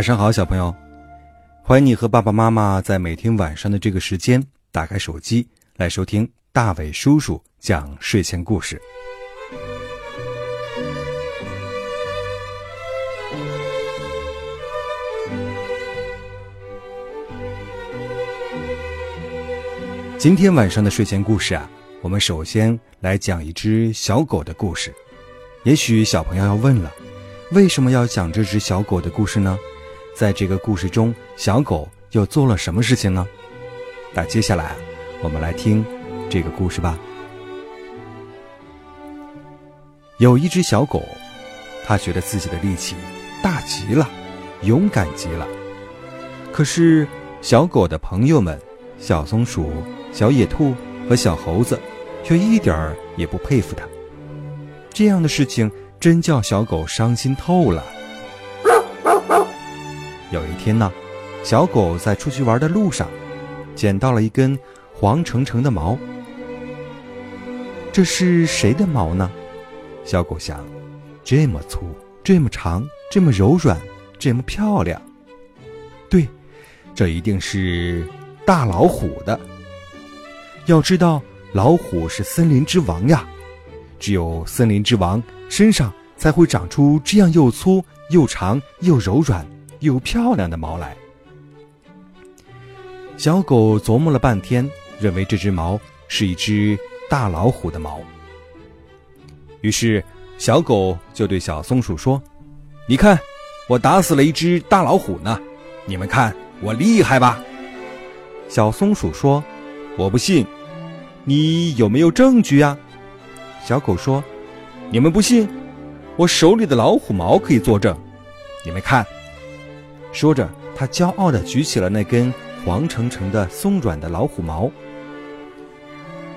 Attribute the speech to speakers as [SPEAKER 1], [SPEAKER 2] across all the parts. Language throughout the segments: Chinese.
[SPEAKER 1] 晚上好，小朋友，欢迎你和爸爸妈妈在每天晚上的这个时间打开手机来收听大伟叔叔讲睡前故事。今天晚上的睡前故事啊，我们首先来讲一只小狗的故事。也许小朋友要问了，为什么要讲这只小狗的故事呢？在这个故事中，小狗又做了什么事情呢？那接下来，我们来听这个故事吧。有一只小狗，它觉得自己的力气大极了，勇敢极了。可是，小狗的朋友们——小松鼠、小野兔和小猴子，却一点儿也不佩服它。这样的事情真叫小狗伤心透了。有一天呢，小狗在出去玩的路上，捡到了一根黄澄澄的毛。这是谁的毛呢？小狗想，这么粗，这么长，这么柔软，这么漂亮。对，这一定是大老虎的。要知道，老虎是森林之王呀，只有森林之王身上才会长出这样又粗又长又柔软。又漂亮的毛来，小狗琢磨了半天，认为这只毛是一只大老虎的毛。于是，小狗就对小松鼠说：“你看，我打死了一只大老虎呢，你们看我厉害吧？”小松鼠说：“我不信，你有没有证据呀？”小狗说：“你们不信，我手里的老虎毛可以作证，你们看。”说着，他骄傲地举起了那根黄澄澄的、松软的老虎毛。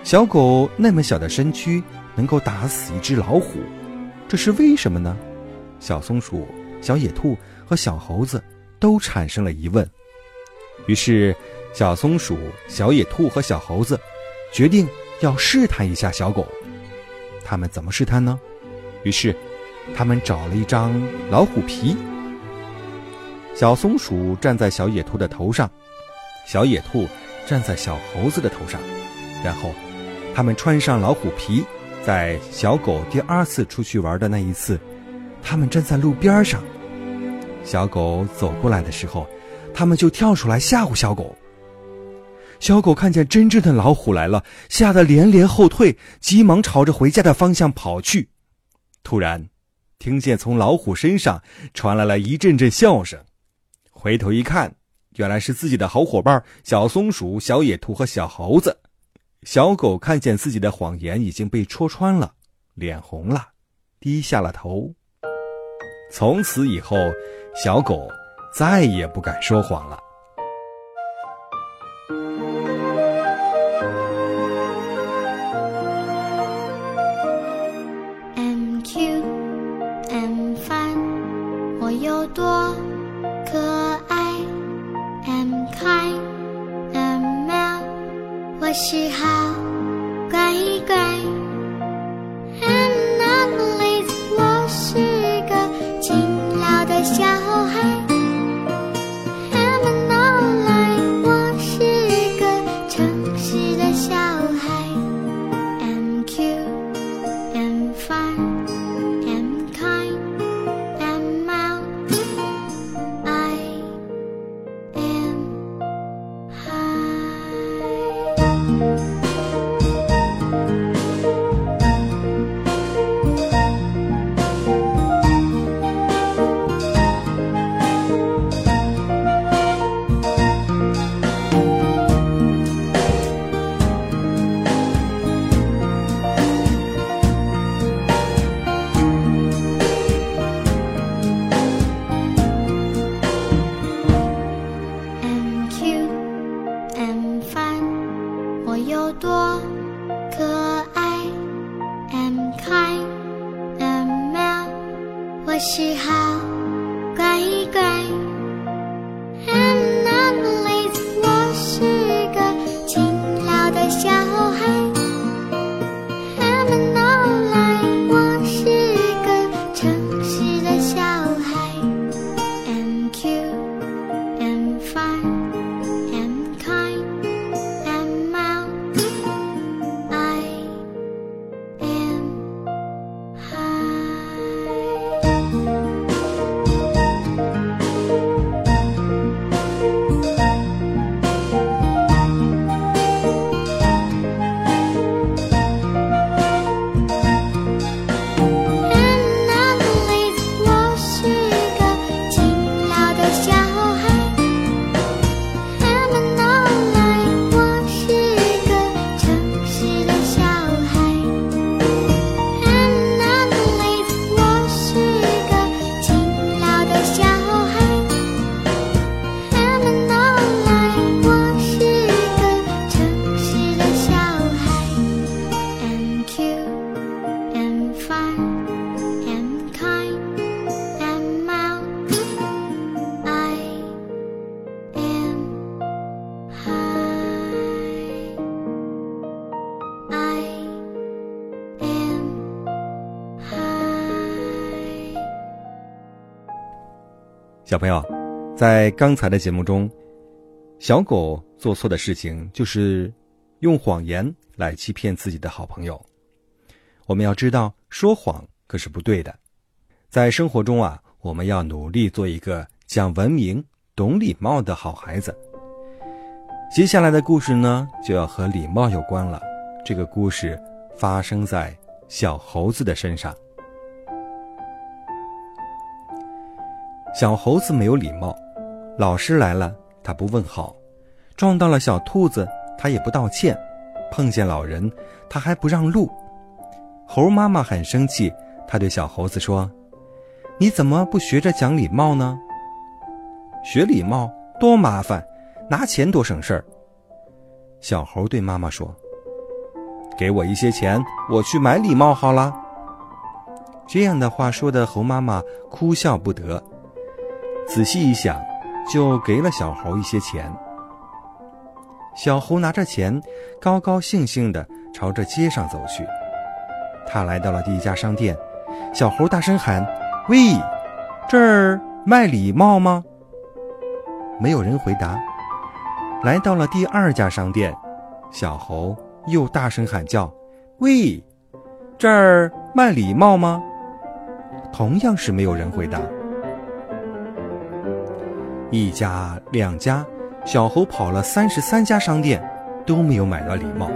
[SPEAKER 1] 小狗那么小的身躯能够打死一只老虎，这是为什么呢？小松鼠、小野兔和小猴子都产生了疑问。于是，小松鼠、小野兔和小猴子决定要试探一下小狗。他们怎么试探呢？于是，他们找了一张老虎皮。小松鼠站在小野兔的头上，小野兔站在小猴子的头上，然后，他们穿上老虎皮，在小狗第二次出去玩的那一次，他们站在路边上。小狗走过来的时候，他们就跳出来吓唬小狗。小狗看见真正的老虎来了，吓得连连后退，急忙朝着回家的方向跑去。突然，听见从老虎身上传来了一阵阵笑声。回头一看，原来是自己的好伙伴小松鼠、小野兔和小猴子。小狗看见自己的谎言已经被戳穿了，脸红了，低下了头。从此以后，小狗再也不敢说谎了。
[SPEAKER 2] 小
[SPEAKER 1] 朋友，在刚才的节目中，小狗做错的事情就是用谎言来欺骗自己的好朋友。我们要知道，说谎可是不对的。在生活中啊，我们要努力做一个讲文明、懂礼貌的好孩子。接下来的故事呢，就要和礼貌有关了。这个故事发生在小猴子的身上。小猴子没有礼貌，老师来了他不问好，撞到了小兔子他也不道歉，碰见老人他还不让路。猴妈妈很生气，他对小猴子说：“你怎么不学着讲礼貌呢？学礼貌多麻烦，拿钱多省事儿。”小猴对妈妈说：“给我一些钱，我去买礼貌好了。”这样的话说的猴妈妈哭笑不得。仔细一想，就给了小猴一些钱。小猴拿着钱，高高兴兴地朝着街上走去。他来到了第一家商店，小猴大声喊：“喂，这儿卖礼貌吗？”没有人回答。来到了第二家商店，小猴又大声喊叫：“喂，这儿卖礼貌吗？”同样是没有人回答。一家、两家，小猴跑了三十三家商店，都没有买到礼帽，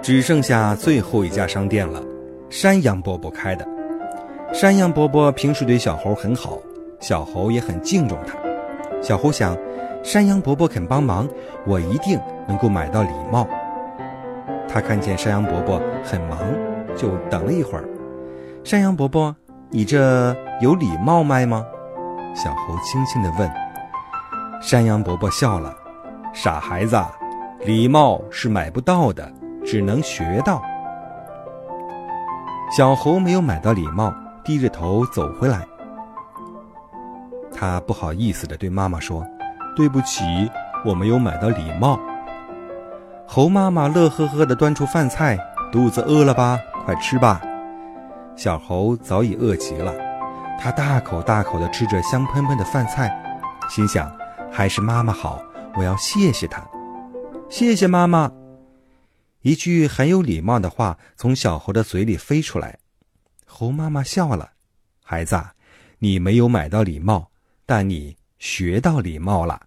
[SPEAKER 1] 只剩下最后一家商店了。山羊伯伯开的。山羊伯伯平时对小猴很好，小猴也很敬重他。小猴想，山羊伯伯肯帮忙，我一定能够买到礼帽。他看见山羊伯伯很忙，就等了一会儿。山羊伯伯，你这有礼帽卖吗？小猴轻轻地问。山羊伯伯笑了：“傻孩子，礼貌是买不到的，只能学到。”小猴没有买到礼貌，低着头走回来。他不好意思地对妈妈说：“对不起，我没有买到礼貌。”猴妈妈乐呵呵地端出饭菜：“肚子饿了吧？快吃吧！”小猴早已饿极了，他大口大口地吃着香喷喷的饭菜，心想。还是妈妈好，我要谢谢她。谢谢妈妈。一句很有礼貌的话从小猴的嘴里飞出来，猴妈妈笑了。孩子，你没有买到礼貌，但你学到礼貌了。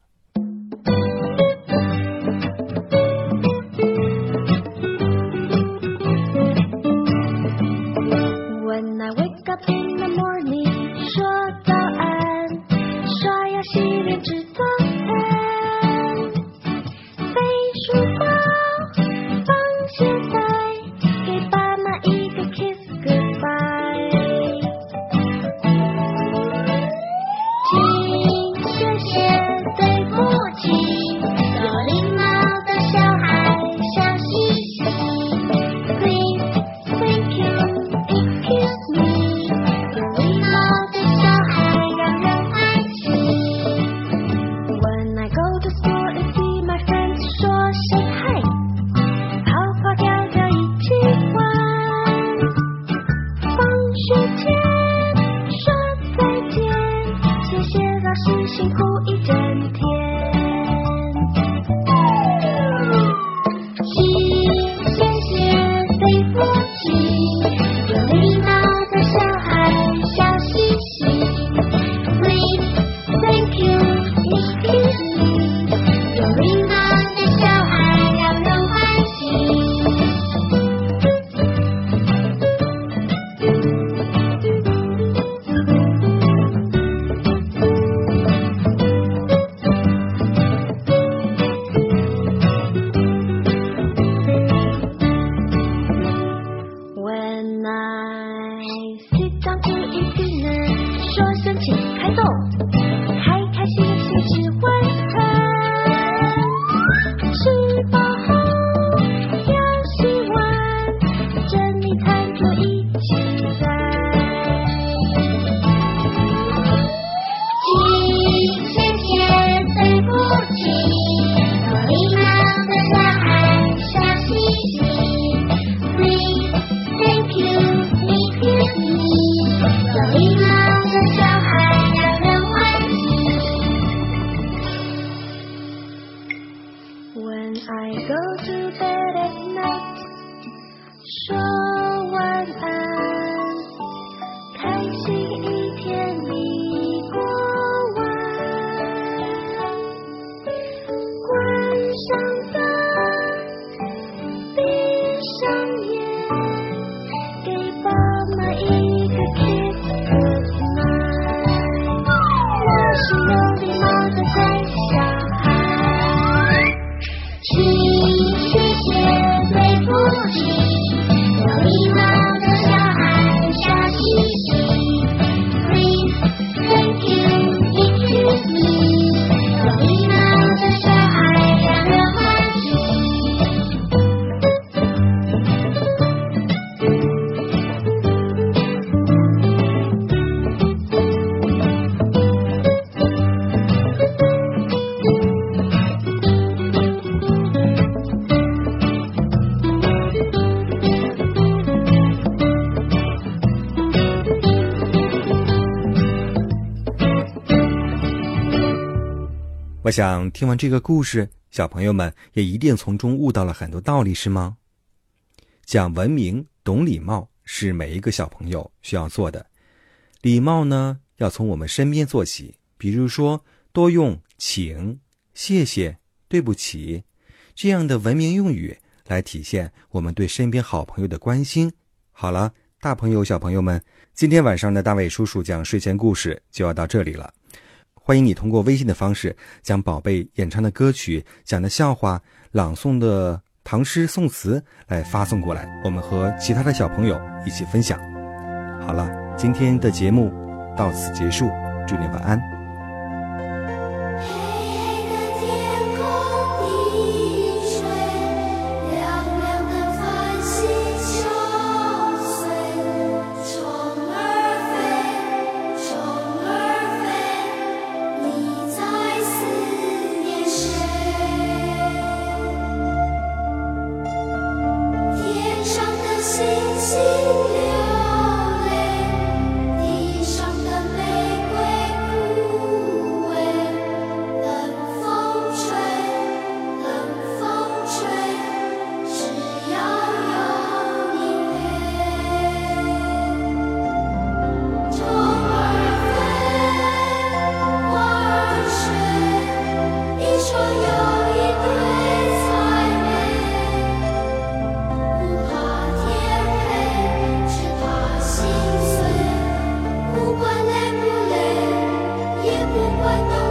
[SPEAKER 3] 辛苦一我
[SPEAKER 1] 想听完这个故事，小朋友们也一定从中悟到了很多道理，是吗？讲文明、懂礼貌是每一个小朋友需要做的。礼貌呢，要从我们身边做起，比如说多用“请”“谢谢”“对不起”这样的文明用语来体现我们对身边好朋友的关心。好了，大朋友、小朋友们，今天晚上的大卫叔叔讲睡前故事就要到这里了。欢迎你通过微信的方式，将宝贝演唱的歌曲、讲的笑话、朗诵的唐诗宋词来发送过来，我们和其他的小朋友一起分享。好了，今天的节目到此结束，祝你晚安。
[SPEAKER 2] 不管